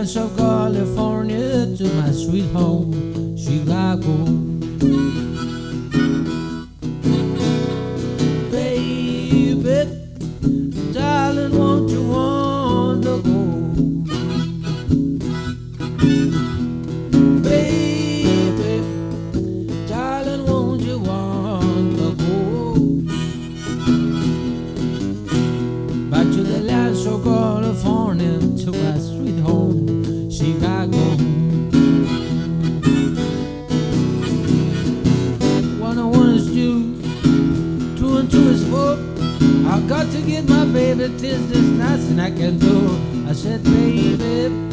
From of California to my sweet home, Chicago. To get my baby, tis there's nothing I can do. I said, baby, then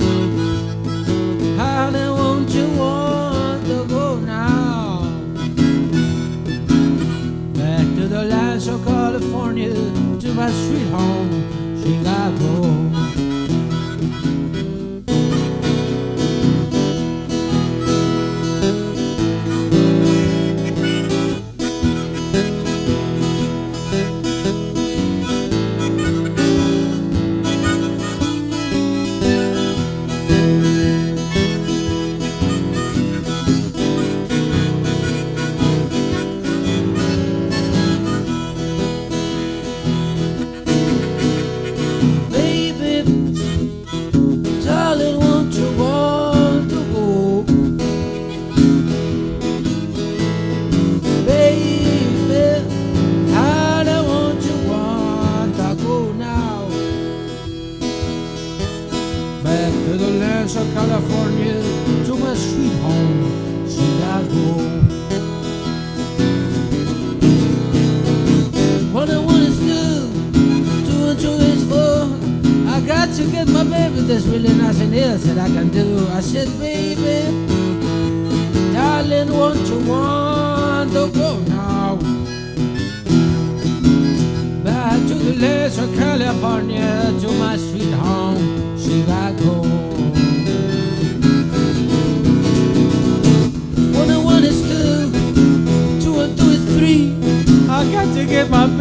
won't you want to go now? Back to the lands of California, to my sweet home, Chicago. The California, to my sweet home, Chicago. What I want is new two and two is four. I got to get my baby. There's really nothing else that I can do. I said, baby, darling, won't you want to go now? Back to the of California,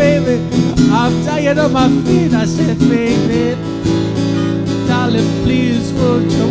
baby. I'm tired of my feet. I said, baby, darling, please, won't you